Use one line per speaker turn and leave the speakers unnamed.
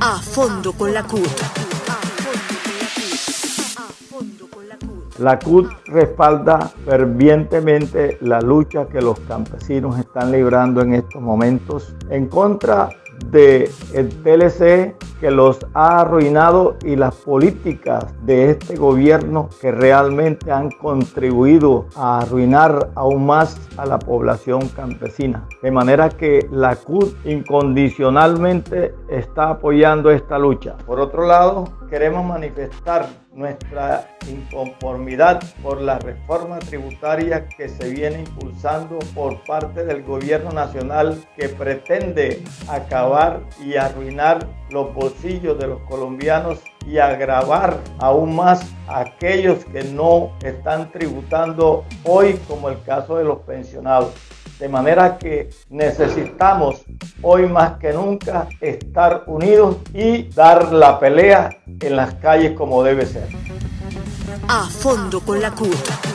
A fondo con la CUT.
La CUT respalda fervientemente la lucha que los campesinos están librando en estos momentos en contra del el TLC que los ha arruinado y las políticas de este gobierno que realmente han contribuido a arruinar aún más a la población campesina. De manera que la CUT incondicionalmente está apoyando esta lucha. Por otro lado, queremos manifestar nuestra inconformidad por la reforma tributaria que se viene impulsando por parte del gobierno nacional que pretende acabar y arruinar los bolsillos de los colombianos y agravar aún más a aquellos que no están tributando hoy como el caso de los pensionados. De manera que necesitamos hoy más que nunca estar unidos y dar la pelea en las calles como debe ser.
A fondo con la CUT.